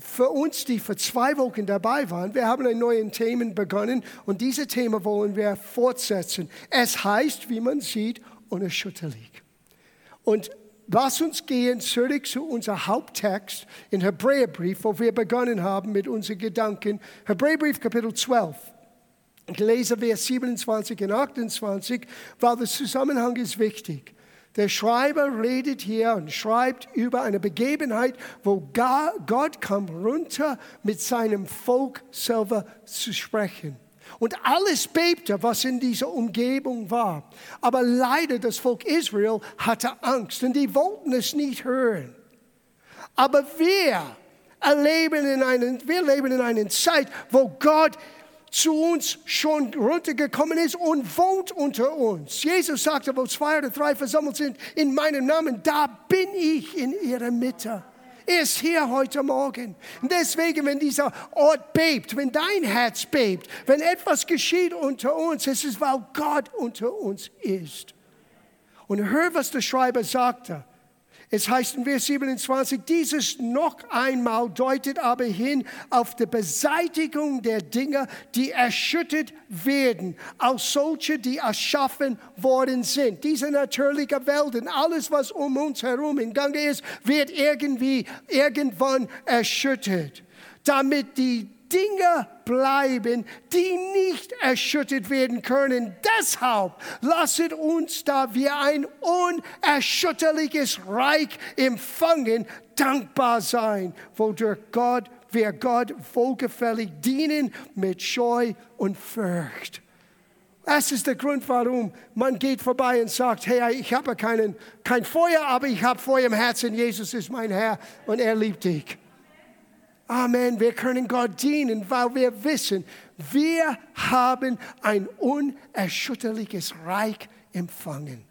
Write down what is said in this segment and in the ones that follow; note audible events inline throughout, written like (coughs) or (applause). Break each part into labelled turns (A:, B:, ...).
A: für uns, die vor zwei Wochen dabei waren, wir haben ein neues Thema begonnen und diese Thema wollen wir fortsetzen. Es heißt, wie man sieht, unerschütterlich. Und lass uns gehen zurück zu unserem Haupttext in Hebräerbrief, wo wir begonnen haben mit unseren Gedanken. Hebräerbrief Kapitel 12. Ich lese Vers 27 und 28, weil der Zusammenhang ist wichtig. Der Schreiber redet hier und schreibt über eine Begebenheit, wo Gott kam runter mit seinem Volk selber zu sprechen. Und alles bebte, was in dieser Umgebung war. Aber leider das Volk Israel hatte Angst und die wollten es nicht hören. Aber wir erleben in einen, wir leben in einer Zeit, wo Gott zu uns schon runtergekommen ist und wohnt unter uns. Jesus sagte, wo zwei oder drei versammelt sind in meinem Namen, da bin ich in ihrer Mitte. Er ist hier heute Morgen. Deswegen, wenn dieser Ort bebt, wenn dein Herz bebt, wenn etwas geschieht unter uns, es ist, weil Gott unter uns ist. Und hör, was der Schreiber sagte. Es heißt in Vers 27, dieses noch einmal deutet aber hin auf die Beseitigung der Dinge, die erschüttert werden, als solche, die erschaffen worden sind. Diese natürliche Welt und alles, was um uns herum in Gange ist, wird irgendwie, irgendwann erschüttert. Damit die Dinge bleiben, die nicht erschüttert werden können. Deshalb lasset uns, da wir ein unerschütterliches Reich empfangen, dankbar sein, wodurch Gott, wir Gott wohlgefällig dienen mit Scheu und Furcht. Das ist der Grund, warum man geht vorbei und sagt, hey, ich habe keinen, kein Feuer, aber ich habe Feuer im Herzen. Jesus ist mein Herr und er liebt dich. Amen. Wir können Gott dienen, weil wir wissen, wir haben ein unerschütterliches Reich empfangen.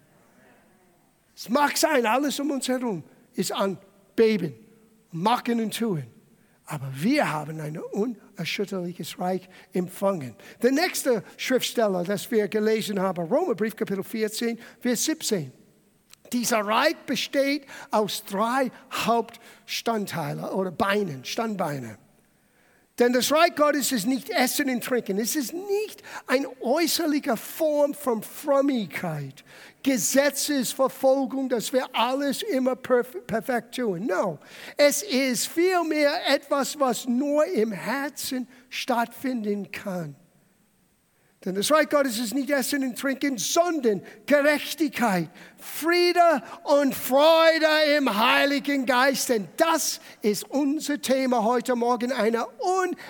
A: Es mag sein, alles um uns herum ist an Beben, Machen und Tun. Aber wir haben ein unerschütterliches Reich empfangen. Der nächste Schriftsteller, das wir gelesen haben, Romerbrief Kapitel 14, Vers 17. Dieser Reich besteht aus drei Hauptstandteilen oder Beinen, Standbeine. Denn das Reich Gottes ist nicht Essen und Trinken. Es ist nicht eine äußerliche Form von Frömmigkeit, Gesetzesverfolgung, dass wir alles immer perfekt tun. No, es ist vielmehr etwas, was nur im Herzen stattfinden kann. Denn das Reich Gottes ist nicht Essen und Trinken, sondern Gerechtigkeit, Friede und Freude im Heiligen Geist. Denn das ist unser Thema heute Morgen, eine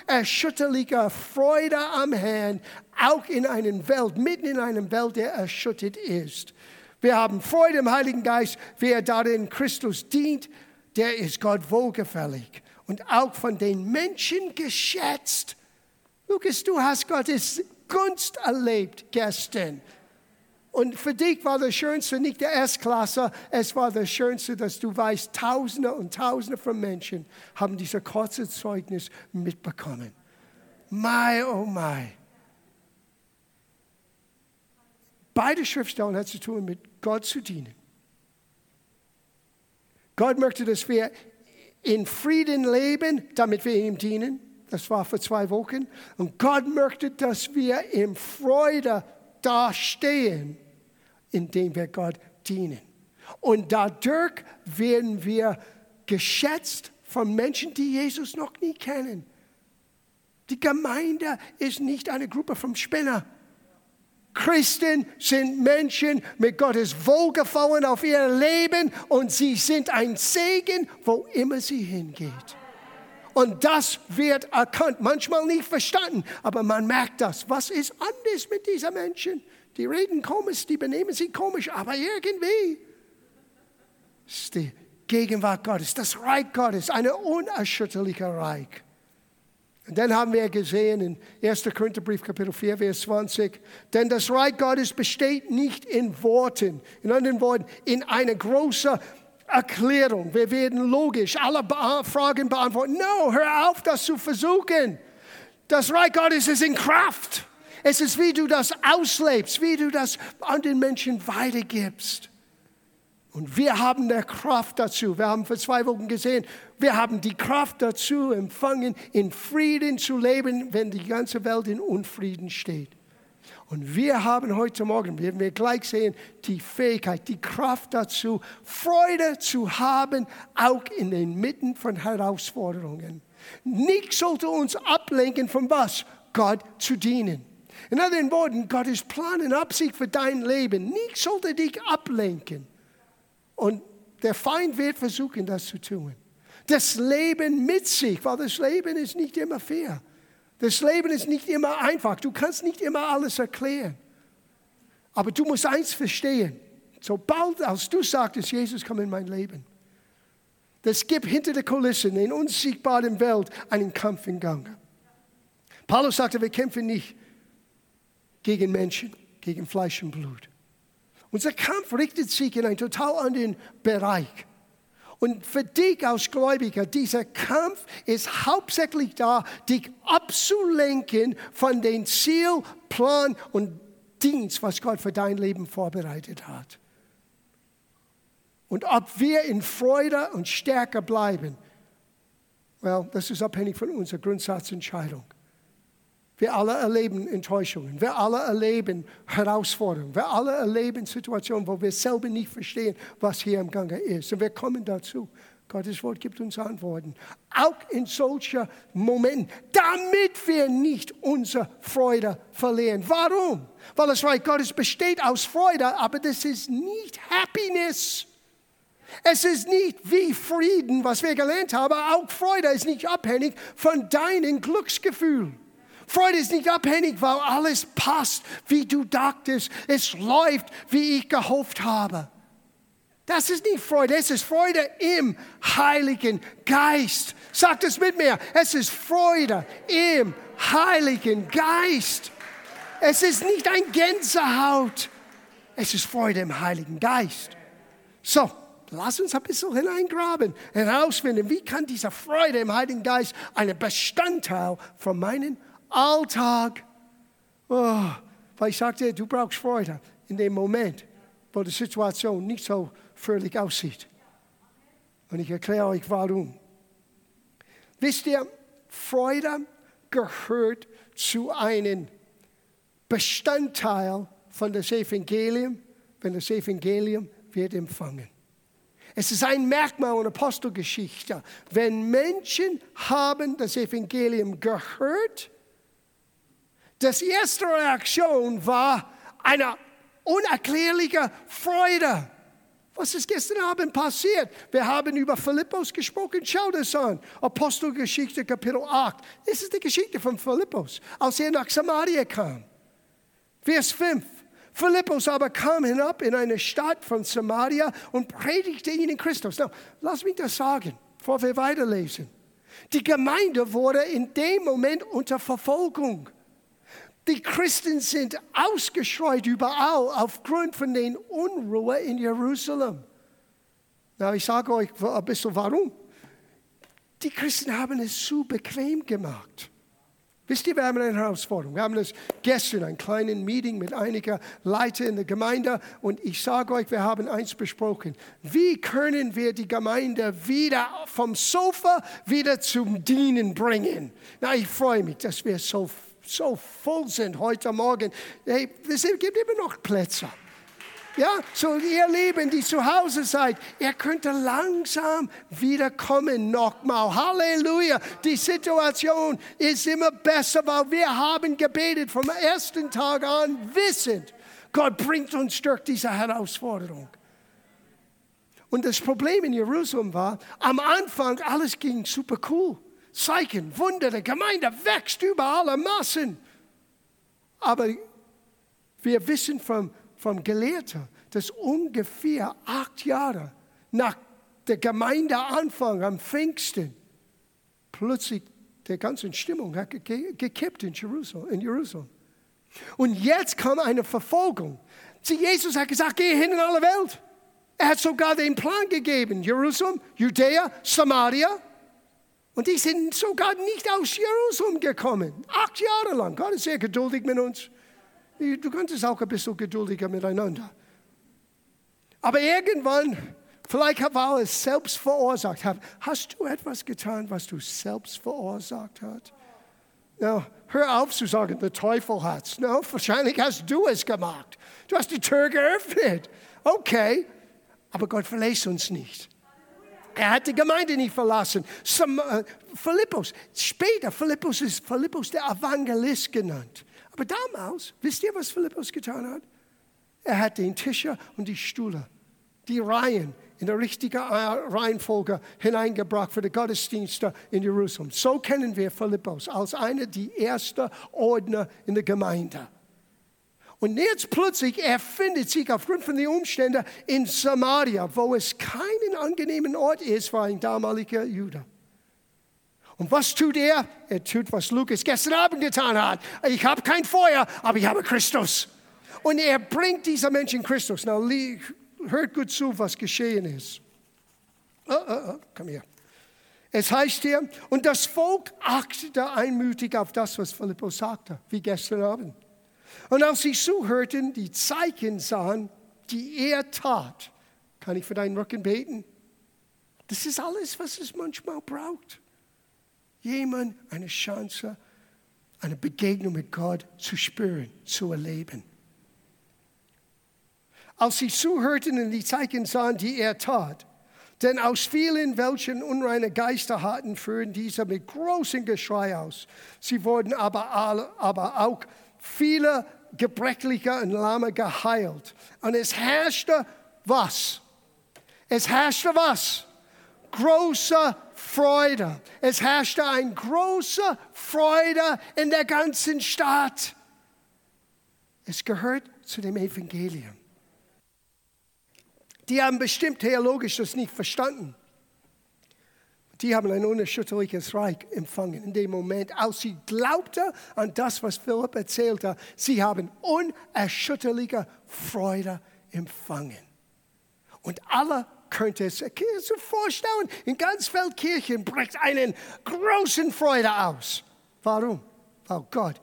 A: unerschütterliche Freude am Herrn, auch in einer Welt, mitten in einer Welt, der erschüttert ist. Wir haben Freude im Heiligen Geist, wer darin Christus dient, der ist Gott wohlgefällig und auch von den Menschen geschätzt. Lukas, du hast Gottes Gunst erlebt gestern. Und für dich war das Schönste nicht der Erstklasse, es war das Schönste, dass du weißt, Tausende und Tausende von Menschen haben dieses kurze Zeugnis mitbekommen. My, oh my. Beide Schriftstellen haben zu tun mit Gott zu dienen. Gott möchte, dass wir in Frieden leben, damit wir ihm dienen. Das war vor zwei Wochen. Und Gott möchte, dass wir in Freude dastehen, indem wir Gott dienen. Und dadurch werden wir geschätzt von Menschen, die Jesus noch nie kennen. Die Gemeinde ist nicht eine Gruppe von Spinner. Christen sind Menschen mit Gottes Wohlgefallen auf ihr Leben und sie sind ein Segen, wo immer sie hingeht. Und das wird erkannt, manchmal nicht verstanden, aber man merkt das. Was ist anders mit diesen Menschen? Die reden komisch, die benehmen sich komisch, aber irgendwie. Ist die Gegenwart Gottes, das Reich Gottes, ein unerschütterlicher Reich. Und dann haben wir gesehen in 1. Korintherbrief, Kapitel 4, Vers 20, denn das Reich Gottes besteht nicht in Worten, in anderen Worten, in einer großen Erklärung. Wir werden logisch alle Fragen beantworten. No, hör auf, das zu versuchen. Das Reich Gottes ist in Kraft. Es ist, wie du das auslebst, wie du das an den Menschen weitergibst. Und wir haben die Kraft dazu. Wir haben vor zwei Wochen gesehen, wir haben die Kraft dazu empfangen, in Frieden zu leben, wenn die ganze Welt in Unfrieden steht. Und wir haben heute Morgen, werden wir gleich sehen, die Fähigkeit, die Kraft dazu, Freude zu haben, auch in den Mitten von Herausforderungen. Nichts sollte uns ablenken von was? Gott zu dienen. In anderen Worten, Gottes Plan und Absicht für dein Leben, nichts sollte dich ablenken. Und der Feind wird versuchen, das zu tun. Das Leben mit sich, weil das Leben ist nicht immer fair. Das Leben ist nicht immer einfach. Du kannst nicht immer alles erklären. Aber du musst eins verstehen. Sobald als du sagtest, Jesus, komm in mein Leben, das gibt hinter der Kulissen in unsichtbaren Welt einen Kampf in Gang. Paulus sagte, wir kämpfen nicht gegen Menschen, gegen Fleisch und Blut. Unser Kampf richtet sich in einen total anderen Bereich. Und für dich als Gläubiger, dieser Kampf ist hauptsächlich da, dich abzulenken von dem Ziel, Plan und Dienst, was Gott für dein Leben vorbereitet hat. Und ob wir in Freude und Stärke bleiben, well, das ist abhängig von unserer Grundsatzentscheidung. Wir alle erleben Enttäuschungen, wir alle erleben Herausforderungen, wir alle erleben Situationen, wo wir selber nicht verstehen, was hier im Gange ist. Und wir kommen dazu. Gottes Wort gibt uns Antworten. Auch in solchen Momenten, damit wir nicht unsere Freude verlieren. Warum? Weil das Reich Gottes besteht aus Freude, aber das ist nicht Happiness. Es ist nicht wie Frieden, was wir gelernt haben. Auch Freude ist nicht abhängig von deinem Glücksgefühl. Freude ist nicht abhängig, weil alles passt, wie du dachtest. Es läuft, wie ich gehofft habe. Das ist nicht Freude, es ist Freude im Heiligen Geist. Sagt es mit mir, es ist Freude im Heiligen Geist. Es ist nicht ein Gänsehaut, es ist Freude im Heiligen Geist. So, lass uns ein bisschen hineingraben, herausfinden, wie kann diese Freude im Heiligen Geist ein Bestandteil von meinem Alltag. Oh, weil ich sagte, du brauchst Freude in dem Moment, wo die Situation nicht so fröhlich aussieht. Und ich erkläre euch warum. Wisst ihr, Freude gehört zu einem Bestandteil von das Evangelium, wenn das Evangelium wird empfangen. Es ist ein Merkmal in Apostelgeschichte. Wenn Menschen haben das Evangelium gehört, das erste Reaktion war eine unerklärliche Freude. Was ist gestern Abend passiert? Wir haben über Philippus gesprochen. Schau das an. Apostelgeschichte Kapitel 8. Das ist die Geschichte von Philippus, als er nach Samaria kam. Vers 5. Philippus aber kam hinab in eine Stadt von Samaria und predigte ihnen Christus. Now, lass mich das sagen, bevor wir weiterlesen. Die Gemeinde wurde in dem Moment unter Verfolgung. Die Christen sind ausgestreut überall aufgrund von den Unruhe in Jerusalem. Na, ich sage euch ein bisschen warum. Die Christen haben es zu bequem gemacht. Wisst ihr, wir haben eine Herausforderung. Wir haben das gestern, ein kleines Meeting mit einigen Leitern in der Gemeinde und ich sage euch, wir haben eins besprochen. Wie können wir die Gemeinde wieder vom Sofa wieder zum Dienen bringen? Na, ich freue mich, dass wir so so voll sind heute Morgen. Hey, es gibt immer noch Plätze. Ja, so ihr Lieben, die zu Hause seid, ihr könnt langsam wiederkommen nochmal. Halleluja. Die Situation ist immer besser, weil wir haben gebetet vom ersten Tag an, wissend, Gott bringt uns durch diese Herausforderung. Und das Problem in Jerusalem war, am Anfang alles ging super cool. Zeichen, Wunder, die Gemeinde wächst über alle Massen. Aber wir wissen vom, vom Gelehrten, dass ungefähr acht Jahre nach der Gemeindeanfang am Pfingsten plötzlich die ganze Stimmung hat gekippt in Jerusalem, in Jerusalem. Und jetzt kam eine Verfolgung. Jesus hat gesagt, geh hin in alle Welt. Er hat sogar den Plan gegeben. Jerusalem, Judäa, Samaria. Und die sind sogar nicht aus Jerusalem gekommen. Acht Jahre lang. Gott ist sehr geduldig mit uns. Du könntest auch ein bisschen geduldiger miteinander. Aber irgendwann, vielleicht war es selbst verursacht. Hast du etwas getan, was du selbst verursacht hast? No, hör auf zu sagen, der Teufel hat's. No, wahrscheinlich hast du es gemacht. Du hast die Tür geöffnet. Okay, aber Gott verlässt uns nicht. Er hat die Gemeinde nicht verlassen. Some, uh, Philippus, später, Philippus ist Philippus der Evangelist genannt. Aber damals, wisst ihr, was Philippus getan hat? Er hat den Tische und die Stühle, die Reihen in der richtigen Reihenfolge hineingebracht für die Gottesdienste in Jerusalem. So kennen wir Philippus als einer der ersten Ordner in der Gemeinde. Und jetzt plötzlich, er findet sich aufgrund von den Umständen in Samaria, wo es keinen angenehmen Ort ist für ein damaliger Jude. Und was tut er? Er tut, was Lukas gestern Abend getan hat. Ich habe kein Feuer, aber ich habe Christus. Und er bringt diese Menschen Christus. Na, hört gut zu, was geschehen ist. Oh, oh, oh, komm her. Es heißt hier, und das Volk achtete einmütig auf das, was Philippus sagte, wie gestern Abend. Und als sie zuhörten, die Zeichen sahen, die er tat, kann ich für deinen Rücken beten? Das ist alles, was es manchmal braucht. Jemand eine Chance, eine Begegnung mit Gott zu spüren, zu erleben. Als sie zuhörten und die Zeichen sahen, die er tat, denn aus vielen, welchen unreine Geister hatten, führten diese mit großem Geschrei aus. Sie wurden aber, alle, aber auch viele Gebrechliche und Lahme geheilt. Und es herrschte was? Es herrschte was? Große Freude. Es herrschte eine große Freude in der ganzen Stadt. Es gehört zu dem Evangelium. Die haben bestimmt theologisch das nicht verstanden. Die haben ein unerschütterliches Reich empfangen in dem Moment, als sie glaubten an das, was Philipp erzählte. Sie haben unerschütterliche Freude empfangen. Und alle könnte es sich vorstellen, in ganz Feldkirchen bricht einen großen Freude aus. Warum? Weil Gott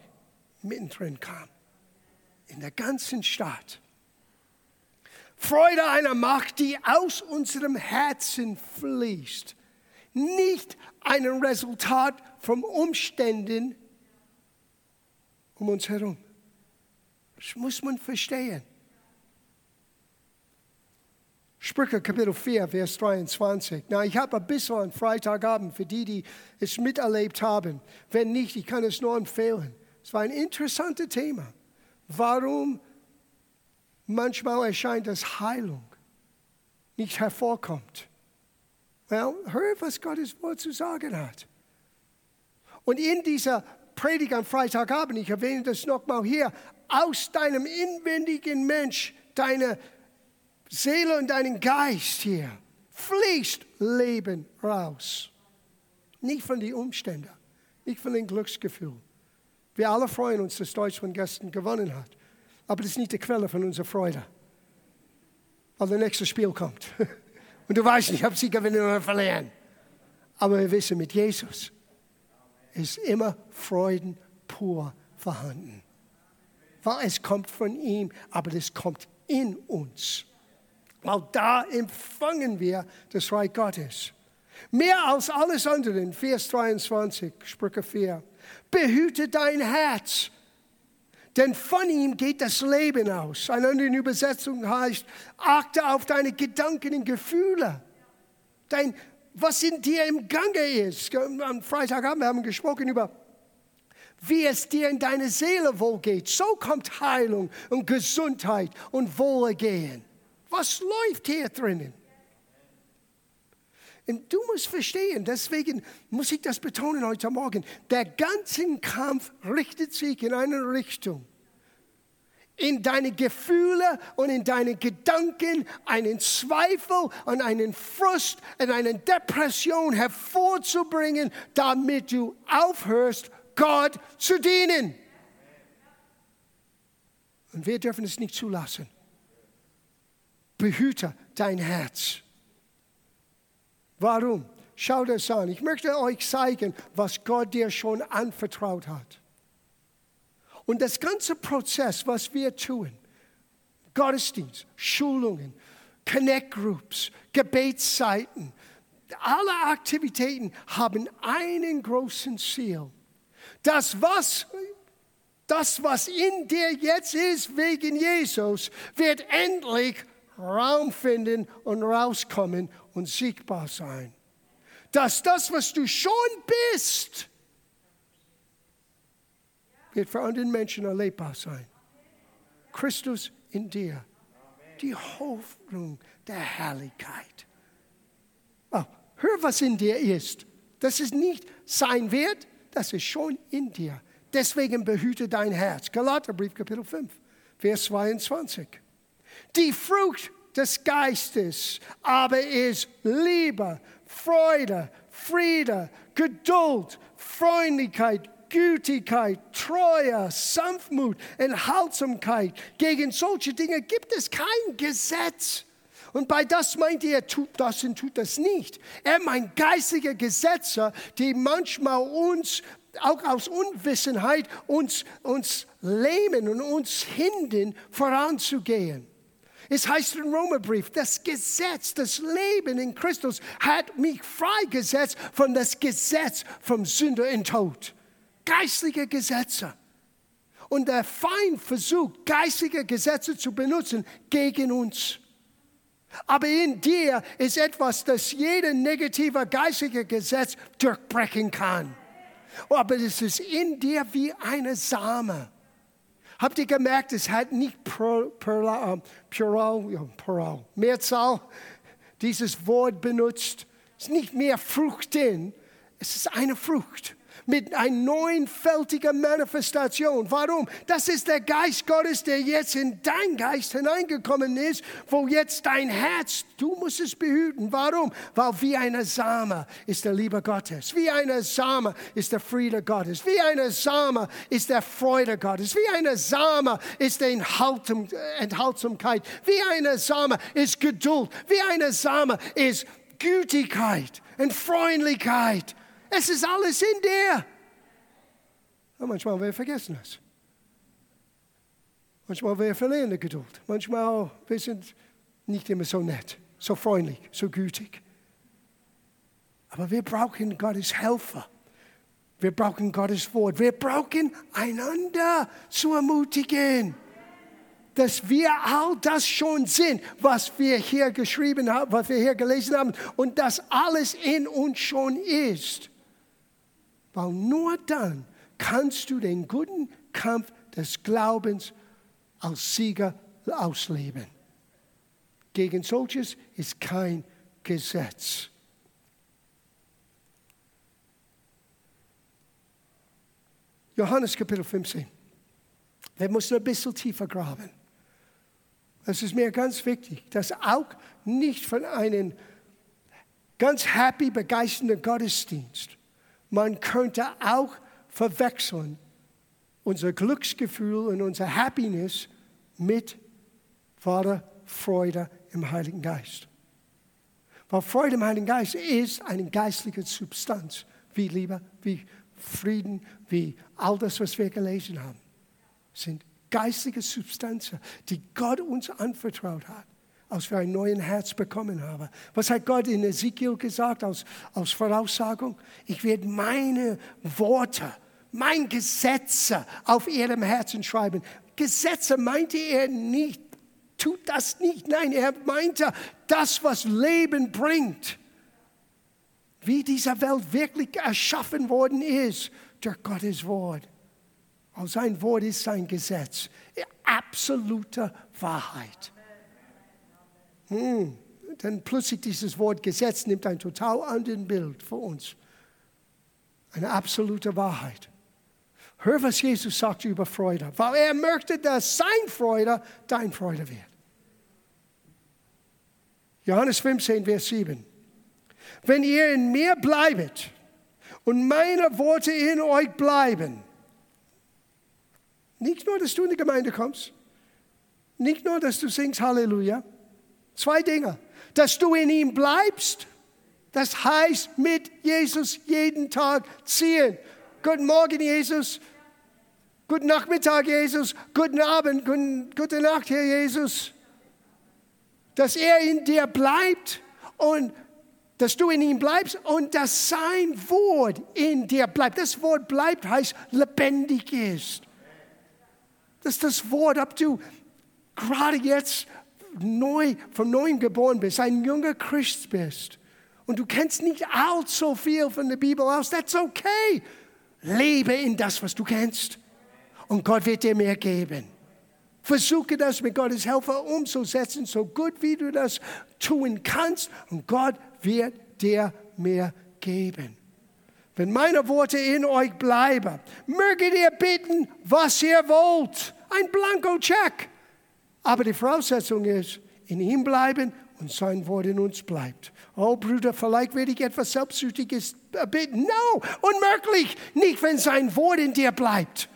A: mittendrin kam. In der ganzen Stadt. Freude einer Macht, die aus unserem Herzen fließt nicht ein Resultat von Umständen um uns herum. Das muss man verstehen. Sprüche Kapitel 4, Vers 23. Na, ich habe ein bisschen an Freitagabend für die, die es miterlebt haben. Wenn nicht, ich kann es nur empfehlen. Es war ein interessantes Thema. Warum manchmal erscheint, dass Heilung nicht hervorkommt. Well, hör, was Gottes Wort zu sagen hat. Und in dieser Predigt am Freitagabend, ich erwähne das nochmal hier, aus deinem inwendigen Mensch, deine Seele und deinen Geist hier, fließt Leben raus. Nicht von den Umständen, nicht von dem Glücksgefühl. Wir alle freuen uns, dass Deutschland gestern gewonnen hat. Aber das ist nicht die Quelle von unserer Freude. Weil das nächste Spiel kommt. (laughs) Und du weißt nicht, ob sie gewinnen oder verlieren. Aber wir wissen, mit Jesus ist immer Freuden pur vorhanden. Weil es kommt von ihm, aber es kommt in uns. Weil da empfangen wir das Reich Gottes. Mehr als alles andere, Vers 23, Sprüche 4. Behüte dein Herz denn von ihm geht das Leben aus. Eine andere Übersetzung heißt, achte auf deine Gedanken und Gefühle. Dein, was in dir im Gange ist. Am Freitagabend haben wir gesprochen über, wie es dir in deiner Seele wohl geht. So kommt Heilung und Gesundheit und Wohlergehen. Was läuft hier drinnen? Und du musst verstehen, deswegen muss ich das betonen heute Morgen, der ganze Kampf richtet sich in eine Richtung. In deine Gefühle und in deine Gedanken einen Zweifel und einen Frust und eine Depression hervorzubringen, damit du aufhörst, Gott zu dienen. Und wir dürfen es nicht zulassen. Behüte dein Herz. Warum? Schau das an. Ich möchte euch zeigen, was Gott dir schon anvertraut hat. Und das ganze Prozess, was wir tun, Gottesdienst, Schulungen, Connect Groups, Gebetszeiten, alle Aktivitäten haben einen großen Ziel. Das, was, das, was in dir jetzt ist wegen Jesus, wird endlich Raum finden und rauskommen und sichtbar sein. Dass das, was du schon bist, wird für andere Menschen erlebbar sein. Christus in dir, die Hoffnung der Herrlichkeit. Oh, hör, was in dir ist. Das ist nicht sein wird, das ist schon in dir. Deswegen behüte dein Herz. Galaterbrief, Kapitel 5, Vers 22. Die Frucht des Geistes aber ist Liebe, Freude, Friede, Geduld, Freundlichkeit, Gütigkeit, Treue, Sanftmut, Enthaltsamkeit. Gegen solche Dinge gibt es kein Gesetz. Und bei das meint er, tut das und tut das nicht. Er meint geistige Gesetze, die manchmal uns auch aus Unwissenheit uns, uns lähmen und uns hindern, voranzugehen. Es heißt im Römerbrief, das Gesetz, das Leben in Christus hat mich freigesetzt von das Gesetz vom Sünder in Tod. Geistliche Gesetze. Und der Feind versucht, geistige Gesetze zu benutzen gegen uns. Aber in dir ist etwas, das jeder negative geistige Gesetz durchbrechen kann. Aber es ist in dir wie eine Same. Habt ihr gemerkt, es hat nicht Plural, Plural, Plural, Mehrzahl dieses Wort benutzt. Es ist nicht mehr Fruchten, es ist eine Frucht mit einer neunfältigen Manifestation. Warum? Das ist der Geist Gottes, der jetzt in dein Geist hineingekommen ist, wo jetzt dein Herz, du musst es behüten. Warum? Weil wie eine Same ist der Liebe Gottes, wie eine Same ist der Friede Gottes, wie eine Same ist der Freude Gottes, wie eine Same ist die Enthaltsamkeit, wie eine Same ist Geduld, wie eine Same ist Gütigkeit und Freundlichkeit es ist alles in dir. Und manchmal wir vergessen es. Manchmal wir verlieren die Geduld. Manchmal wir sind nicht immer so nett, so freundlich, so gütig. Aber wir brauchen Gottes Helfer. Wir brauchen Gottes Wort. Wir brauchen einander zu ermutigen dass wir all das schon sind, was wir hier geschrieben haben, was wir hier gelesen haben und dass alles in uns schon ist. Weil nur dann kannst du den guten Kampf des Glaubens als Sieger ausleben. Gegen solches ist kein Gesetz. Johannes Kapitel 15. Wir müssen ein bisschen tiefer graben. Es ist mir ganz wichtig, dass auch nicht von einem ganz happy, begeisternden Gottesdienst man könnte auch verwechseln unser Glücksgefühl und unser Happiness mit Vater Freude im Heiligen Geist. Weil Freude im Heiligen Geist ist eine geistliche Substanz, wie Liebe, wie Frieden, wie all das, was wir gelesen haben, sind geistige Substanzen, die Gott uns anvertraut hat als wir ein neues Herz bekommen haben. Was hat Gott in Ezekiel gesagt als, als Voraussagung? Ich werde meine Worte, mein Gesetze auf ihrem Herzen schreiben. Gesetze meinte er nicht, tut das nicht. Nein, er meinte das, was Leben bringt. Wie diese Welt wirklich erschaffen worden ist durch Gottes Wort. Und sein Wort ist sein Gesetz. Absolute Wahrheit. Hm, dann plötzlich dieses Wort Gesetz nimmt ein total anderes Bild für uns. Eine absolute Wahrheit. Hör, was Jesus sagt über Freude, weil er möchte, dass sein Freude dein Freude wird. Johannes 15, Vers 7. Wenn ihr in mir bleibt und meine Worte in euch bleiben, nicht nur, dass du in die Gemeinde kommst, nicht nur, dass du singst Halleluja, Zwei Dinge. Dass du in ihm bleibst, das heißt mit Jesus jeden Tag ziehen. Guten Morgen, Jesus. Guten Nachmittag, Jesus. Guten Abend, guten, gute Nacht, Herr Jesus. dass er in dir bleibt und dass du in ihm bleibst und dass sein Wort in dir bleibt. Das Wort bleibt heißt lebendig ist. Dass das Wort, ob du gerade jetzt neu, von neuem geboren bist, ein junger Christ bist und du kennst nicht allzu viel von der Bibel aus, that's okay. Lebe in das, was du kennst und Gott wird dir mehr geben. Versuche das mit Gottes Hilfe umzusetzen, so gut wie du das tun kannst und Gott wird dir mehr geben. Wenn meine Worte in euch bleiben, möget ihr bitten, was ihr wollt. Ein Blanko-Check. Aber die Voraussetzung ist, in ihm bleiben und sein Wort in uns bleibt. Oh Bruder, vielleicht werde ich etwas Selbstsüchtiges bitten. No, unmöglich. Nicht, wenn sein Wort in dir bleibt.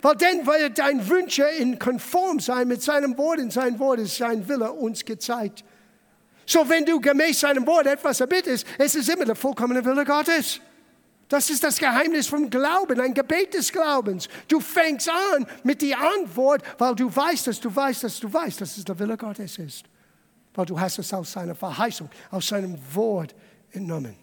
A: Weil dann wird dein Wünsche in konform sein mit seinem Wort und sein Wort ist sein Wille uns gezeigt. So, wenn du gemäß seinem Wort etwas erbittest, es ist immer der vollkommene Wille Gottes. Das ist das Geheimnis vom Glauben, ein Gebet des Glaubens. Du fängst an mit der Antwort, weil du weißt, dass du weißt, dass du weißt, dass es der Wille Gottes ist. Weil du hast es aus seiner Verheißung, aus seinem Wort entnommen.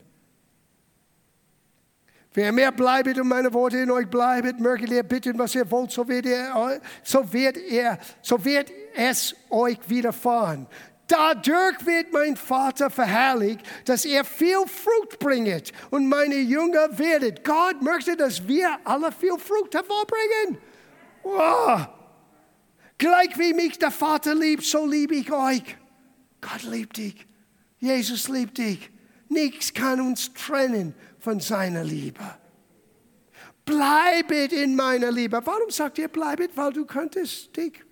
A: Wer mehr bleibt und meine Worte in euch bleibt, möget ihr bitten, was ihr wollt, so wird, er, so wird, er, so wird es euch widerfahren. Dadurch wird mein Vater verherrlicht, dass er viel Frucht bringt und meine Jünger werdet. Gott möchte, dass wir alle viel Frucht hervorbringen. Wow. Gleich wie mich der Vater liebt, so liebe ich euch. Gott liebt dich. Jesus liebt dich. Nichts kann uns trennen von seiner Liebe. Bleibet in meiner Liebe. Warum sagt ihr bleibet? Weil du könntest dich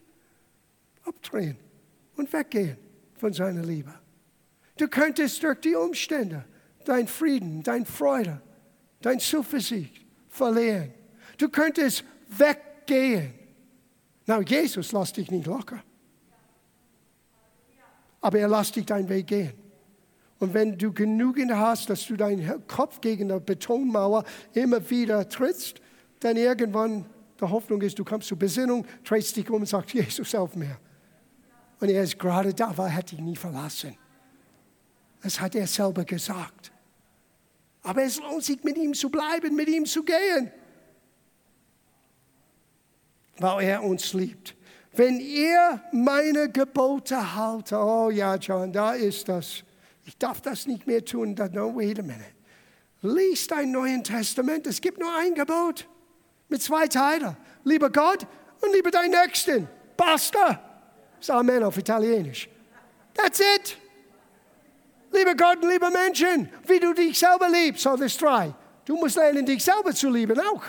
A: abdrehen und weggehen von seiner Liebe. Du könntest durch die Umstände dein Frieden, dein Freude, dein Zuversicht verlieren. Du könntest weggehen. Na, Jesus lässt dich nicht locker. Aber er lässt dich deinen Weg gehen. Und wenn du genügend hast, dass du deinen Kopf gegen die Betonmauer immer wieder trittst, dann irgendwann die Hoffnung ist, du kommst zur Besinnung, drehst dich um und sagst, Jesus, auf mir. Und er ist gerade da, weil er hat dich nie verlassen. Das hat er selber gesagt. Aber es lohnt sich, mit ihm zu bleiben, mit ihm zu gehen. Weil er uns liebt. Wenn ihr meine Gebote haltet, oh ja, John, da ist das. Ich darf das nicht mehr tun. No, wait a minute. Lies dein Neues Testament. Es gibt nur ein Gebot mit zwei Teilen. Liebe Gott und liebe deinen Nächsten. Basta. Das Amen auf Italienisch. That's it. Liebe Gott und liebe Menschen, wie du dich selber liebst, so das drei. Du musst lernen, dich selber zu lieben auch.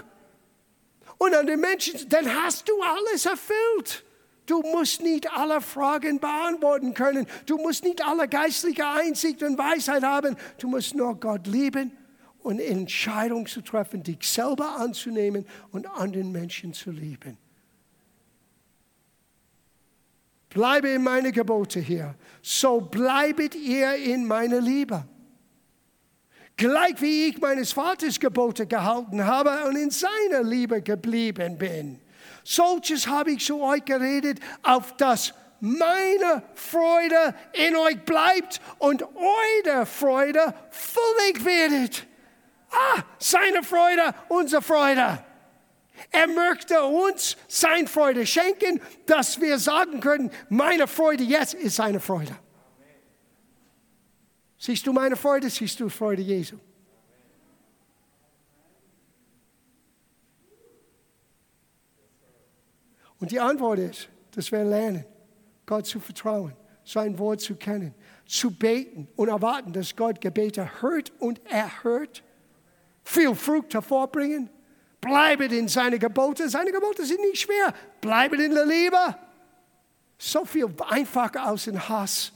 A: Und an den Menschen, dann hast du alles erfüllt. Du musst nicht alle Fragen beantworten können. Du musst nicht alle geistliche Einsicht und Weisheit haben. Du musst nur Gott lieben und Entscheidungen zu treffen, dich selber anzunehmen und anderen Menschen zu lieben. Bleibe in meine Gebote hier. So bleibet ihr in meiner Liebe. Gleich wie ich meines Vaters Gebote gehalten habe und in seiner Liebe geblieben bin. Solches habe ich zu euch geredet, auf das meine Freude in euch bleibt und eure Freude völlig werdet. Ah, seine Freude, unsere Freude. Er möchte uns seine Freude schenken, dass wir sagen können, meine Freude jetzt ist seine Freude. Siehst du meine Freude, siehst du Freude Jesu. Und die Antwort ist, dass wir lernen, Gott zu vertrauen, sein Wort zu kennen, zu beten und erwarten, dass Gott Gebete hört und erhört, viel Frucht hervorbringen Bleibet in seine Gebote. Seine Gebote sind nicht schwer. Bleibet in der Liebe. So viel einfacher aus dem Hass.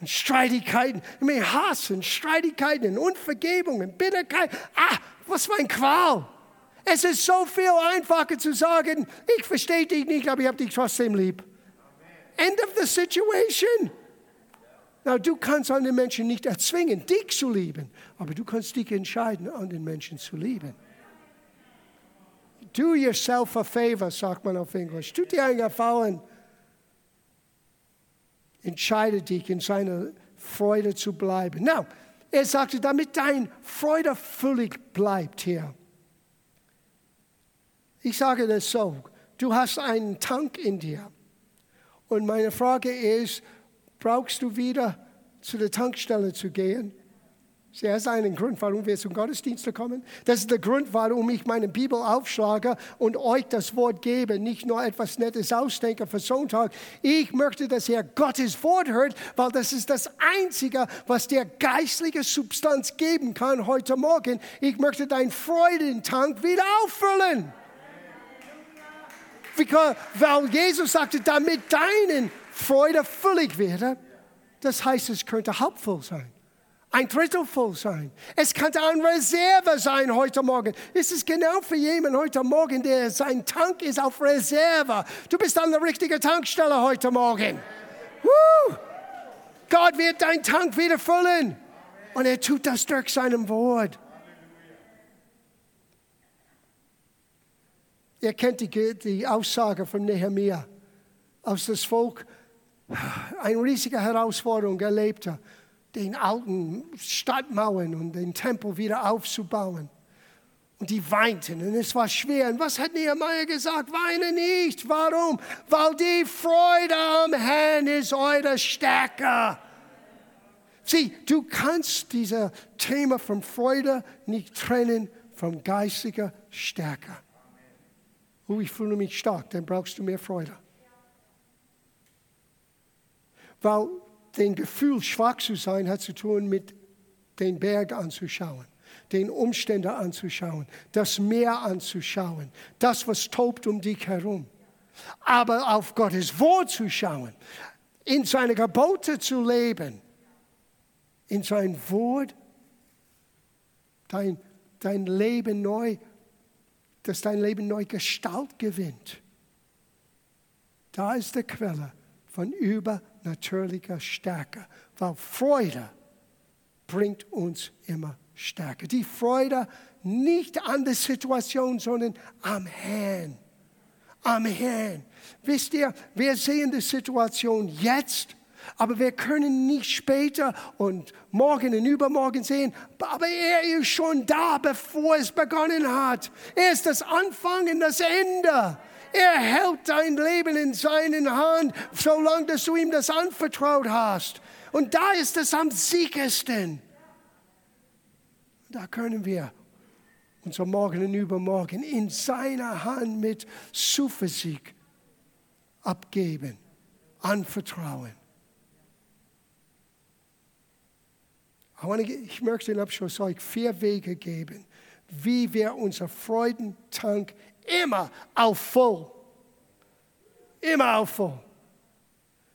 A: Und Streitigkeiten. Ich meine, Hass und Streitigkeiten und Unvergebung und Bitterkeit. Ah, was für ein Qual. Es ist so viel einfacher zu sagen, ich verstehe dich nicht, aber ich habe dich trotzdem lieb. End of the situation. Na, du kannst an den Menschen nicht erzwingen, dich zu lieben, aber du kannst dich entscheiden, an den Menschen zu lieben. Do yourself a favor, sagt man auf Englisch. Tut dir einen Gefallen. Entscheide dich, in seiner Freude zu bleiben. Now, er sagte, damit dein Freude völlig bleibt hier. Ich sage das so, du hast einen Tank in dir. Und meine Frage ist, brauchst du wieder zu der Tankstelle zu gehen? Ist einen Grund, warum wir zum Gottesdienst kommen. Das ist der Grund, warum ich meine Bibel aufschlage und euch das Wort gebe. Nicht nur etwas Nettes ausdenke für Sonntag. Ich möchte, dass ihr Gottes Wort hört, weil das ist das Einzige, was dir geistliche Substanz geben kann heute Morgen. Ich möchte deinen Freudentank wieder auffüllen. Weil Jesus sagte, damit deine Freude völlig werde, das heißt, es könnte halb voll sein. Ein Drittel voll sein. Es könnte eine Reserve sein heute Morgen. Es ist genau für jemanden heute Morgen, der sein Tank ist auf Reserve. Du bist an der richtigen Tankstelle heute Morgen. Woo! Gott wird deinen Tank wieder füllen. Und er tut das durch seinem Wort. Ihr kennt die, die Aussage von Nehemiah, als das Volk eine riesige Herausforderung erlebte, den alten Stadtmauern und den Tempel wieder aufzubauen. Und die weinten und es war schwer. Und was hat Nehemiah gesagt? Weine nicht. Warum? Weil die Freude am Herrn ist eure Stärke. Sieh, du kannst dieses Thema von Freude nicht trennen von geistiger Stärke. Oh, ich fühle mich stark, dann brauchst du mehr Freude. Weil den Gefühl, schwach zu sein, hat zu tun mit den Berg anzuschauen, den Umständen anzuschauen, das Meer anzuschauen, das, was tobt um dich herum. Aber auf Gottes Wort zu schauen, in seine Gebote zu leben, in sein Wort dein, dein Leben neu dass dein Leben neu Gestalt gewinnt. Da ist die Quelle von übernatürlicher Stärke, weil Freude bringt uns immer Stärke. Die Freude nicht an der Situation, sondern am Herrn. Am Herrn. Wisst ihr, wir sehen die Situation jetzt aber wir können nicht später und morgen und übermorgen sehen. Aber er ist schon da, bevor es begonnen hat. Er ist das Anfang und das Ende. Er hält dein Leben in seinen Hand, solange dass du ihm das anvertraut hast. Und da ist es am sichersten. Da können wir unser Morgen und Übermorgen in seiner Hand mit Zuversicht abgeben, anvertrauen. Ich möchte den Abschluss euch vier Wege geben, wie wir unser Freudentank immer auf voll, immer auf voll.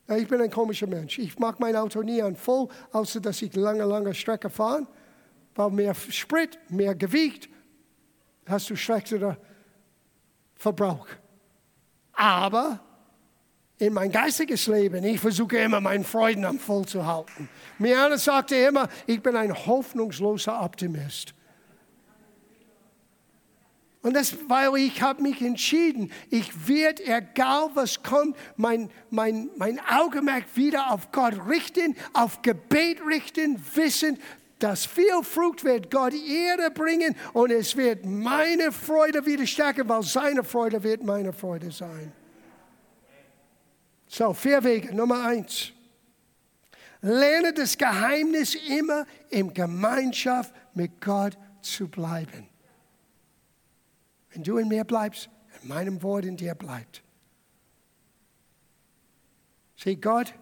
A: Ja, ich bin ein komischer Mensch. Ich mag mein Auto nie an voll, außer dass ich lange, lange Strecke fahre, weil mehr Sprit, mehr Gewicht, hast du schlechteren Verbrauch. Aber in mein geistiges Leben. Ich versuche immer, meinen Freuden am voll zu halten. Miana sagte immer, ich bin ein hoffnungsloser Optimist. Und das, weil ich habe mich entschieden, ich werde, egal was kommt, mein, mein, mein Augenmerk wieder auf Gott richten, auf Gebet richten, wissen, dass viel Frucht wird Gott Ehre bringen und es wird meine Freude wieder stärken, weil seine Freude wird meine Freude sein. So, vier Wege. Nummer eins. Lerne das Geheimnis immer in Gemeinschaft mit Gott zu bleiben. Wenn du in mir bleibst, in meinem Wort in dir bleibt. Sieh, Gott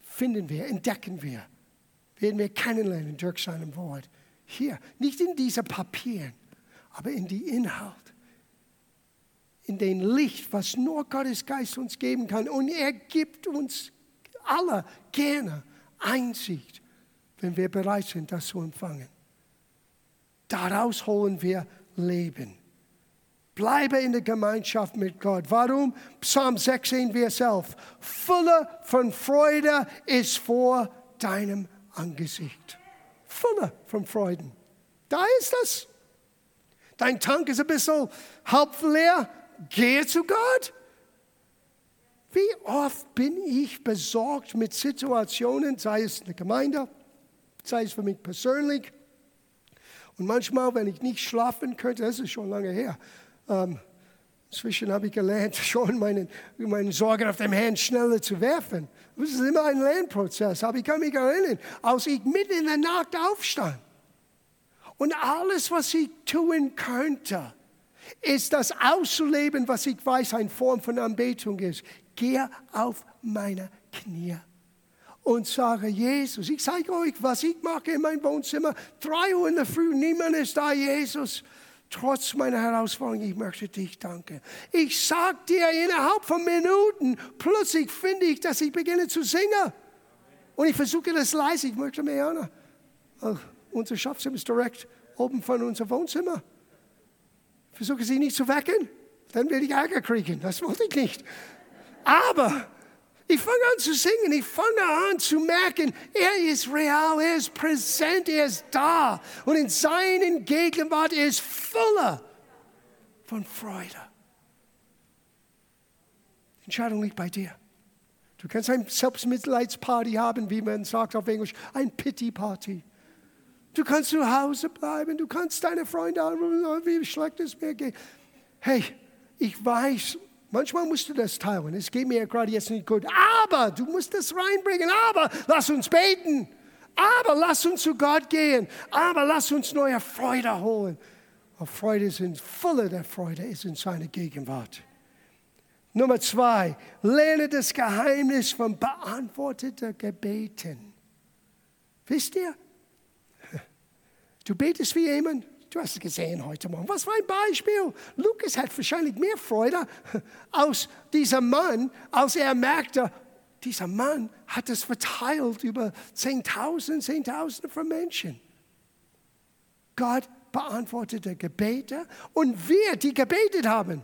A: finden wir, entdecken wir, werden wir kennenlernen durch seinem Wort. Hier, nicht in diesen Papieren, aber in die Inhalt in den Licht, was nur Gottes Geist uns geben kann. Und er gibt uns alle gerne Einsicht, wenn wir bereit sind, das zu empfangen. Daraus holen wir Leben. Bleibe in der Gemeinschaft mit Gott. Warum? Psalm 16, Vers 11. Fülle von Freude ist vor deinem Angesicht. Fülle von Freuden. Da ist es. Dein Tank ist ein bisschen halb leer, gehe zu Gott. Wie oft bin ich besorgt mit Situationen, sei es in der Gemeinde, sei es für mich persönlich. Und manchmal, wenn ich nicht schlafen könnte, das ist schon lange her, ähm, inzwischen habe ich gelernt, (laughs) schon meine, meine Sorgen auf dem Herrn schneller zu werfen. Das ist immer ein Lernprozess. Aber ich kann mich erinnern, als ich mitten in der Nacht aufstand und alles, was ich tun könnte, ist das auszuleben, was ich weiß, eine Form von Anbetung ist. Gehe auf meine Knie und sage, Jesus, ich zeige euch, was ich mache in meinem Wohnzimmer. Drei Uhr in der Früh, niemand ist da, Jesus. Trotz meiner Herausforderung, ich möchte dich danken. Ich sag dir innerhalb von Minuten, plötzlich finde ich, dass ich beginne zu singen. Und ich versuche das leise, ich möchte Anna. Oh, unser Schlafzimmer ist direkt oben von unserem Wohnzimmer. Ich versuche sie nicht zu wecken, dann werde ich Ärger kriegen. Das wollte ich nicht. Aber ich fange an zu singen, ich fange an zu merken, er ist real, er ist präsent, er ist da. Und in seinen Gegenwart er ist voller von Freude. Die Entscheidung liegt bei dir. Du kannst eine Selbstmitleidsparty haben, wie man sagt auf Englisch, ein Pity-Party. Du kannst zu Hause bleiben, du kannst deine Freunde anrufen, wie schlecht es mir geht. Hey, ich weiß, Manchmal musst du das teilen. Es geht mir gerade jetzt nicht gut. Aber du musst das reinbringen. Aber lass uns beten. Aber lass uns zu Gott gehen. Aber lass uns neue Freude holen. Und Freude sind voller der Freude ist in seiner Gegenwart. Nummer zwei, lerne das Geheimnis von beantworteter Gebeten. Wisst ihr? Du betest wie jemand, Du hast es gesehen heute Morgen. Was für ein Beispiel. Lukas hat wahrscheinlich mehr Freude aus diesem Mann, als er merkte, dieser Mann hat es verteilt über Zehntausende, Zehntausende von Menschen. Gott beantwortete Gebete und wir, die gebetet haben,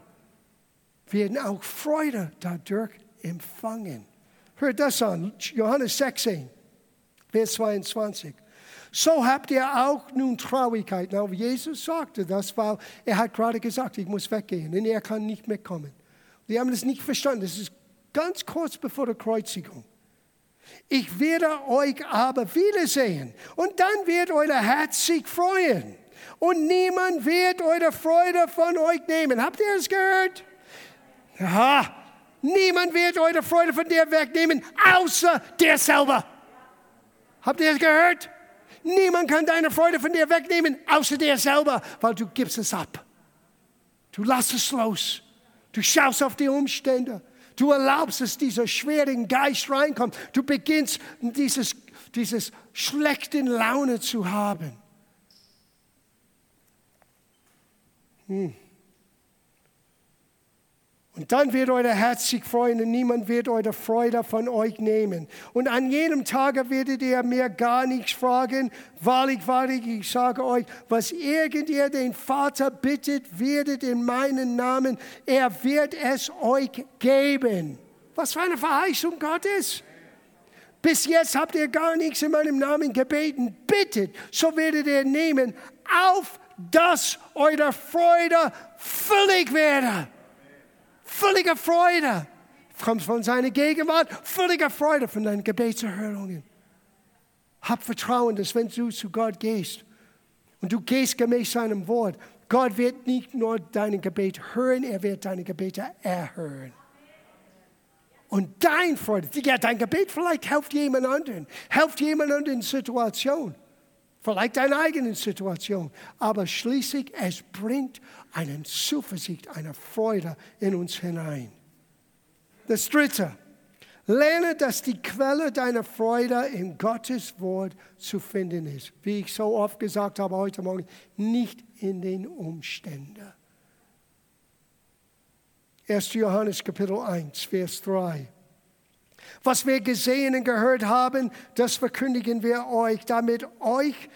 A: werden auch Freude dadurch empfangen. Hört das an, Johannes 16, Vers 22. So habt ihr auch nun Traurigkeit. Na, Jesus sagte das, weil er hat gerade gesagt, ich muss weggehen und er kann nicht mitkommen. Die haben das nicht verstanden. Das ist ganz kurz bevor der Kreuzigung. Ich werde euch aber wiedersehen und dann wird euer Herz sich freuen und niemand wird eure Freude von euch nehmen. Habt ihr es gehört? Aha. Niemand wird eure Freude von dir wegnehmen, außer dir selber. Habt ihr es gehört? Niemand kann deine Freude von dir wegnehmen, außer dir selber, weil du gibst es ab. Du lässt es los. Du schaust auf die Umstände. Du erlaubst, dass dieser schweren Geist reinkommt. Du beginnst dieses, dieses schlechten Laune zu haben. Hm. Und dann wird euer Herz sich freuen und niemand wird eure Freude von euch nehmen. Und an jedem Tage werdet ihr mir gar nichts fragen. Wahrlich, wahrlich, ich sage euch, was irgend den Vater bittet, werdet in meinen Namen, er wird es euch geben. Was für eine Verheißung Gottes. Bis jetzt habt ihr gar nichts in meinem Namen gebeten. Bittet, so werdet ihr nehmen, auf dass eure Freude völlig werde völlige Freude. Kommt von seiner Gegenwart, völlige Freude von deinen Gebetserhörungen. Hab Vertrauen, dass wenn du zu Gott gehst und du gehst gemäß seinem Wort, Gott wird nicht nur deine Gebet hören, er wird deine Gebete erhören. Und dein Freude, ja, dein Gebet vielleicht hilft jemand anderen, hilft jemand anderen Situation, vielleicht deine eigene Situation, aber schließlich es bringt eine Zuversicht, eine Freude in uns hinein. Das Dritte, lerne, dass die Quelle deiner Freude in Gottes Wort zu finden ist. Wie ich so oft gesagt habe heute Morgen, nicht in den Umständen. 1. Johannes Kapitel 1, Vers 3. Was wir gesehen und gehört haben, das verkündigen wir euch, damit euch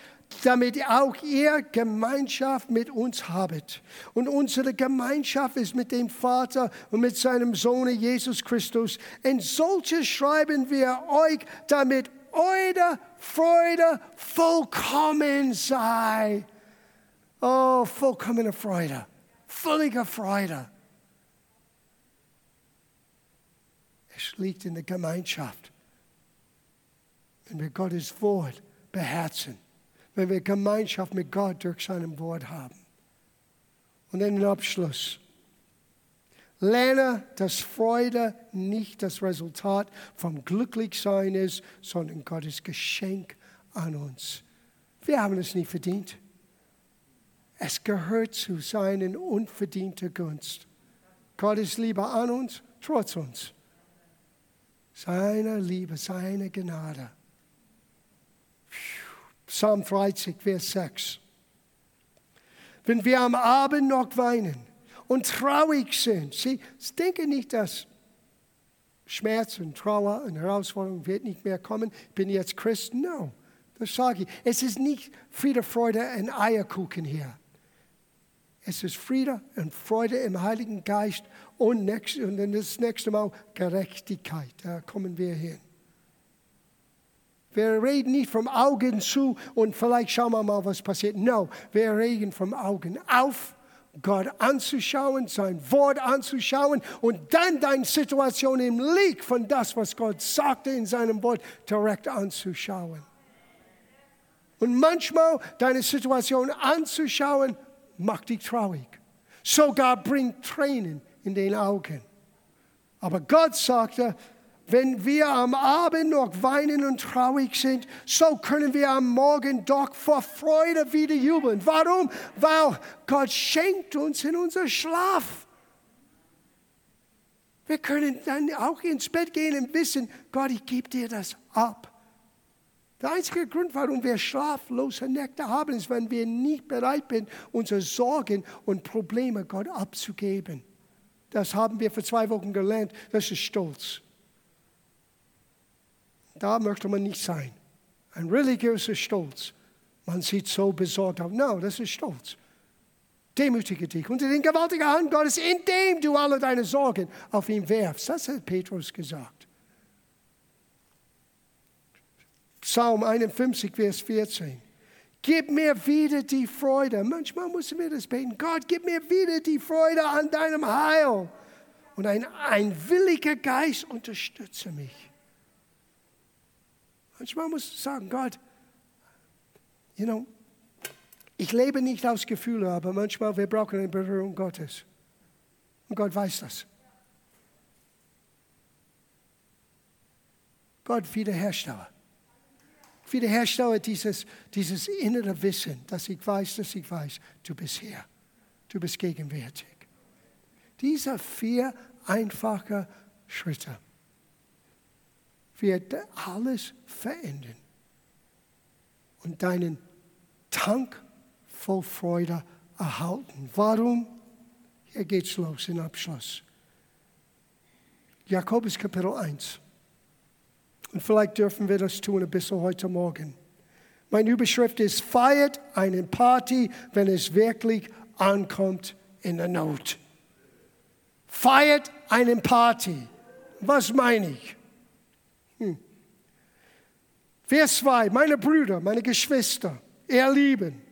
A: damit auch ihr Gemeinschaft mit uns habt. Und unsere Gemeinschaft ist mit dem Vater und mit seinem Sohn Jesus Christus. Und solche schreiben wir euch, damit eure Freude vollkommen sei. Oh, vollkommene Freude, völlige Freude. Es liegt in der Gemeinschaft. Wenn wir Gottes Wort beherzen, wenn wir Gemeinschaft mit Gott durch sein Wort haben. Und dann den Abschluss. Lerne, dass Freude nicht das Resultat vom Glücklichsein ist, sondern Gottes Geschenk an uns. Wir haben es nie verdient. Es gehört zu seinen unverdienten Gunst. Gottes Liebe an uns, trotz uns. Seine Liebe, seine Gnade. Psalm 30, Vers 6. Wenn wir am Abend noch weinen und traurig sind, sie denken nicht, dass Schmerz und Trauer und Herausforderung wird nicht mehr kommen. Ich bin jetzt Christ. No, das sage ich. Es ist nicht Friede, Freude und Eierkuchen hier. Es ist Friede und Freude im Heiligen Geist und, nächst, und das nächste Mal Gerechtigkeit. Da kommen wir hin. Wir reden nicht vom Augen zu und vielleicht schauen wir mal, was passiert. No, wir reden vom Augen auf, Gott anzuschauen, sein Wort anzuschauen und dann deine Situation im Licht von das, was Gott sagte in seinem Wort, direkt anzuschauen. Und manchmal deine Situation anzuschauen, macht dich traurig. Sogar bringt Tränen in den Augen. Aber Gott sagte, wenn wir am Abend noch weinen und traurig sind, so können wir am Morgen doch vor Freude wieder jubeln. Warum? Weil Gott schenkt uns in unser Schlaf. Wir können dann auch ins Bett gehen und wissen, Gott, ich gebe dir das ab. Der einzige Grund, warum wir schlaflose Nächte haben, ist, wenn wir nicht bereit sind, unsere Sorgen und Probleme Gott abzugeben. Das haben wir vor zwei Wochen gelernt. Das ist Stolz. Da möchte man nicht sein. Ein religiöser Stolz. Man sieht so besorgt aus. No, das ist Stolz. Demütige dich unter den gewaltigen Hand Gottes, indem du alle deine Sorgen auf ihn werfst. Das hat Petrus gesagt. Psalm 51, Vers 14. Gib mir wieder die Freude. Manchmal müssen wir das beten. Gott, gib mir wieder die Freude an deinem Heil. Und ein, ein williger Geist unterstütze mich. Manchmal muss ich sagen, Gott, you know, ich lebe nicht aus Gefühlen, aber manchmal wir brauchen eine Berührung Gottes. Und Gott weiß das. Gott wiederherstelle. Wiederherstelle dieses, dieses innere Wissen, dass ich weiß, dass ich weiß, du bist hier. Du bist gegenwärtig. Diese vier einfache Schritte wird alles verändern und deinen Tank voll Freude erhalten. Warum? Hier geht's los in Abschluss. Jakobus Kapitel 1. Und vielleicht dürfen wir das tun ein bisschen heute Morgen. Meine Überschrift ist, feiert eine Party, wenn es wirklich ankommt in der Not. Feiert eine Party. Was meine ich? Vers 2, meine Brüder, meine Geschwister, ihr Lieben,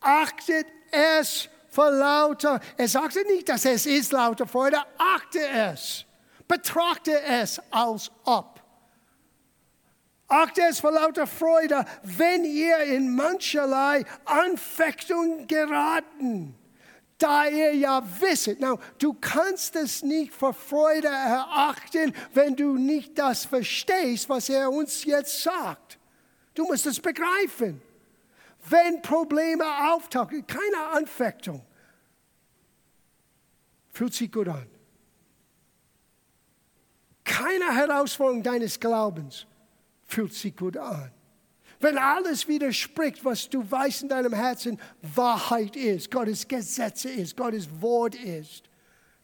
A: achtet es für lauter, er sagte nicht, dass es ist lauter Freude, achte es, betrachte es als ob. Achte es für lauter Freude, wenn ihr in mancherlei Anfechtung geraten da ihr ja wisset. Now, du kannst es nicht für Freude erachten, wenn du nicht das verstehst, was er uns jetzt sagt. Du musst es begreifen. Wenn Probleme auftauchen, keine Anfechtung, fühlt sich gut an. Keine Herausforderung deines Glaubens fühlt sich gut an. Wenn alles widerspricht, was du weißt in deinem Herzen Wahrheit ist, Gottes Gesetze ist, Gottes Wort ist.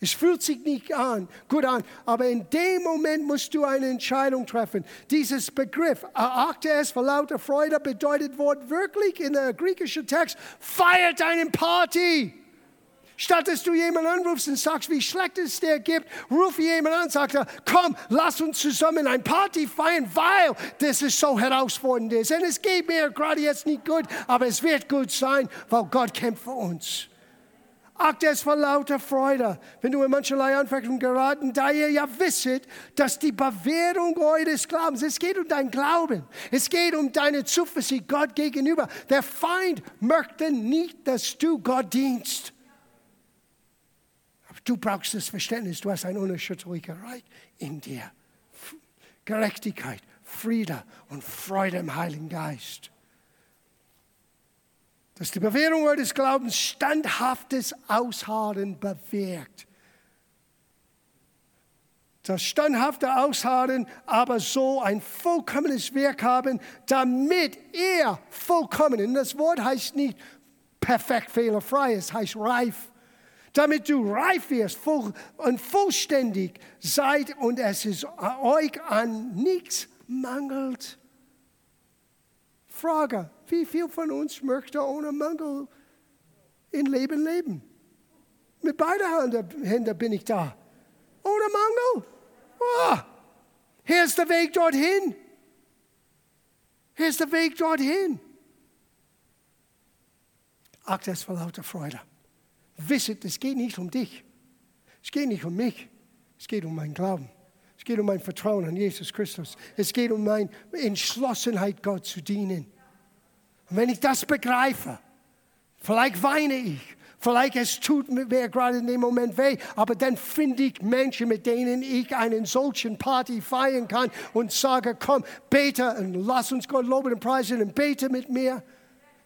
A: Es fühlt sich nicht an, gut an, aber in dem Moment musst du eine Entscheidung treffen. Dieses Begriff, erachte es vor lauter Freude, bedeutet wortwörtlich in der griechischen Text, feiert eine Party. Statt dass du jemanden anrufst und sagst, wie schlecht es dir gibt, ruf jemanden an und sagt, komm, lass uns zusammen ein Party feiern, weil das ist so herausfordernd ist. Und es geht mir gerade jetzt nicht gut, aber es wird gut sein, weil Gott kämpft für uns. Ach, das war lauter Freude, wenn du in mancherlei Anfechtungen geraten, da ihr ja wisset, dass die Bewährung eures Glaubens, es geht um dein Glauben, es geht um deine Zuversicht Gott gegenüber. Der Feind möchte nicht, dass du Gott dienst. Du brauchst das Verständnis, du hast eine unerschütterliche Reich in dir. Gerechtigkeit, Friede und Freude im Heiligen Geist dass die Bewährung eures Glaubens standhaftes Ausharren bewirkt. Das standhafte Ausharren aber so ein vollkommenes Werk haben, damit er vollkommen, und das Wort heißt nicht perfekt, fehlerfrei, es heißt reif, damit du reif wirst und vollständig seid und es ist euch an nichts mangelt. Frage, wie viel von uns möchte ohne Mangel in Leben leben? Mit beiden Händen bin ich da. Ohne Mangel. Oh, hier ist der Weg dorthin. Hier ist der Weg dorthin. Ach, das war lauter Freude. Wisset, es geht nicht um dich. Es geht nicht um mich. Es geht um meinen Glauben. Es geht um mein Vertrauen an Jesus Christus. Es geht um meine Entschlossenheit, Gott zu dienen. Und wenn ich das begreife, vielleicht weine ich, vielleicht es tut mir gerade in dem Moment weh, aber dann finde ich Menschen, mit denen ich einen solchen Party feiern kann und sage, komm, bete und lass uns Gott loben und preisen und bete mit mir.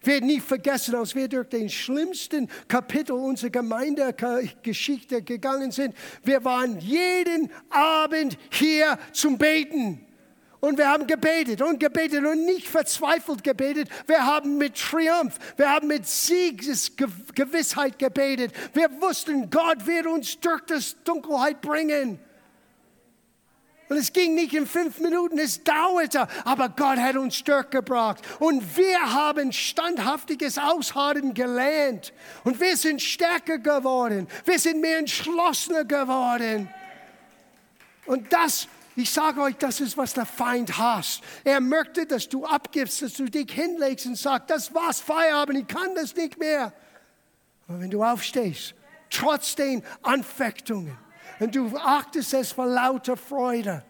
A: Werde nie vergessen, als wir durch den schlimmsten Kapitel unserer Gemeindegeschichte gegangen sind. Wir waren jeden Abend hier zum Beten. Und wir haben gebetet und gebetet und nicht verzweifelt gebetet. Wir haben mit Triumph, wir haben mit Siegesgewissheit gebetet. Wir wussten, Gott wird uns durch das Dunkelheit bringen. Und es ging nicht in fünf Minuten, es dauerte, aber Gott hat uns durchgebracht. Und wir haben standhaftiges Ausharren gelernt. Und wir sind stärker geworden. Wir sind mehr entschlossener geworden. Und das, ich sage euch, das ist, was der Feind hasst. Er möchte, dass du abgibst, dass du dich hinlegst und sagst, das war's, Feierabend, ich kann das nicht mehr. Aber wenn du aufstehst, trotz den Anfechtungen, und du achtest es vor lauter Freude.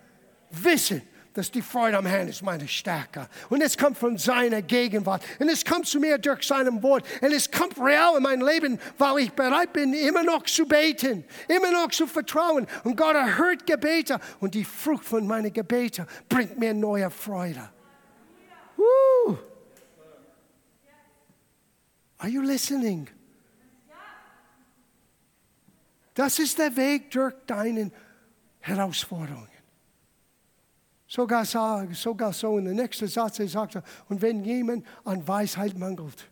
A: Wissen, dass die Freude am Herrn ist meine Stärke. Und es kommt von seiner Gegenwart. Und es kommt zu mir durch seinem Wort. Und es kommt real in mein Leben, weil ich bereit bin, immer noch zu beten, immer noch zu vertrauen. Und Gott erhört Gebete. Und die Frucht von meinen Gebeten bringt mir neue Freude. Woo. Are you listening? Das ist der Weg durch deine Herausforderungen. Sogar, sogar so in der nächsten Satz, er sagte, und wenn jemand an Weisheit mangelt,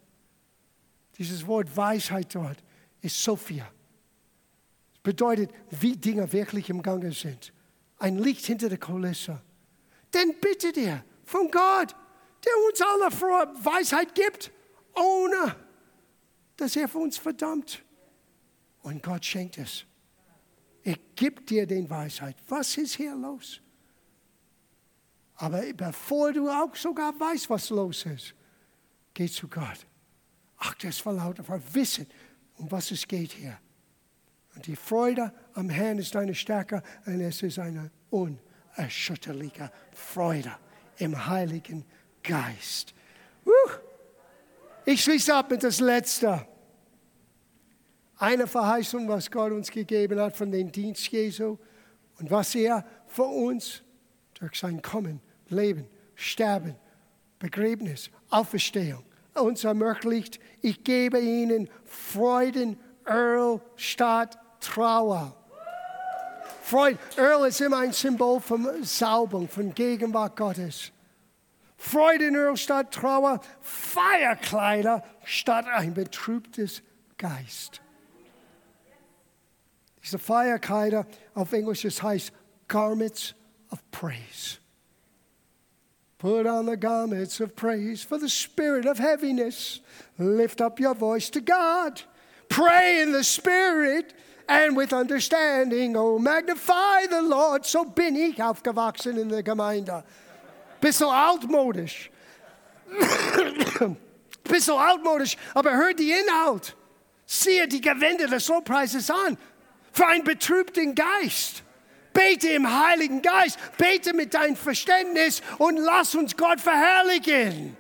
A: dieses Wort Weisheit dort ist Sophia. Das bedeutet, wie Dinge wirklich im Gange sind. Ein Licht hinter der Kulisse. Denn bitte dir von Gott, der uns alle Weisheit gibt, ohne dass er für uns verdammt. Und Gott schenkt es. Er gibt dir den Weisheit. Was ist hier los? Aber bevor du auch sogar weißt, was los ist, geh zu Gott. Ach, das war lauter Wissen, um was es geht hier. Und die Freude am Herrn ist deine Stärke und es ist eine unerschütterliche Freude im Heiligen Geist. Ich schließe ab mit das Letzte eine Verheißung, was Gott uns gegeben hat von dem Dienst Jesu und was er für uns durch sein Kommen, Leben, Sterben, Begräbnis, Auferstehung uns ermöglicht. Ich gebe ihnen Freuden, Earl statt Trauer. Freude, Earl ist immer ein Symbol von Saubung, von Gegenwart Gottes. Freude in Earl statt Trauer, Feierkleider statt ein betrübtes Geist. Diese Feierkleider auf Englisch, das heißt Garments of Praise. Put on the garments of praise for the spirit of heaviness. Lift up your voice to God. Pray in the spirit and with understanding. Oh, magnify the Lord. So bin ich aufgewachsen in der Gemeinde. Bisschen altmodisch. (coughs) Bisschen altmodisch, aber hört die Inhalt. Siehe die Gewände des Lobpreises an. Für einen betrübten Geist. Bete im Heiligen Geist. Bete mit deinem Verständnis und lass uns Gott verherrlichen.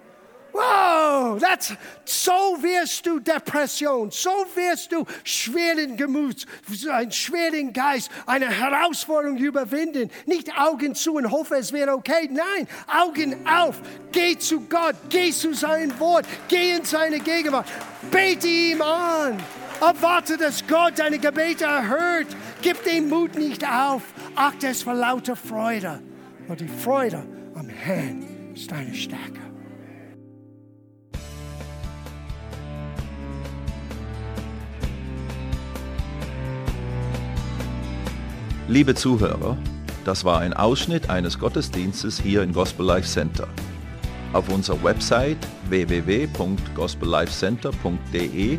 A: Wow, that's, so wirst du Depression, so wirst du schweren Gemüts, einen schweren Geist, eine Herausforderung überwinden. Nicht Augen zu und hoffe, es wäre okay. Nein, Augen auf. Geh zu Gott, geh zu seinem Wort, geh in seine Gegenwart. Bete ihm an. Erwarte, dass Gott deine Gebete erhört. Gib den Mut nicht auf. Achte es vor lauter Freude. Und die Freude am Herrn ist deine Stärke.
B: Liebe Zuhörer, das war ein Ausschnitt eines Gottesdienstes hier im Gospel Life Center. Auf unserer Website www.gospellifecenter.de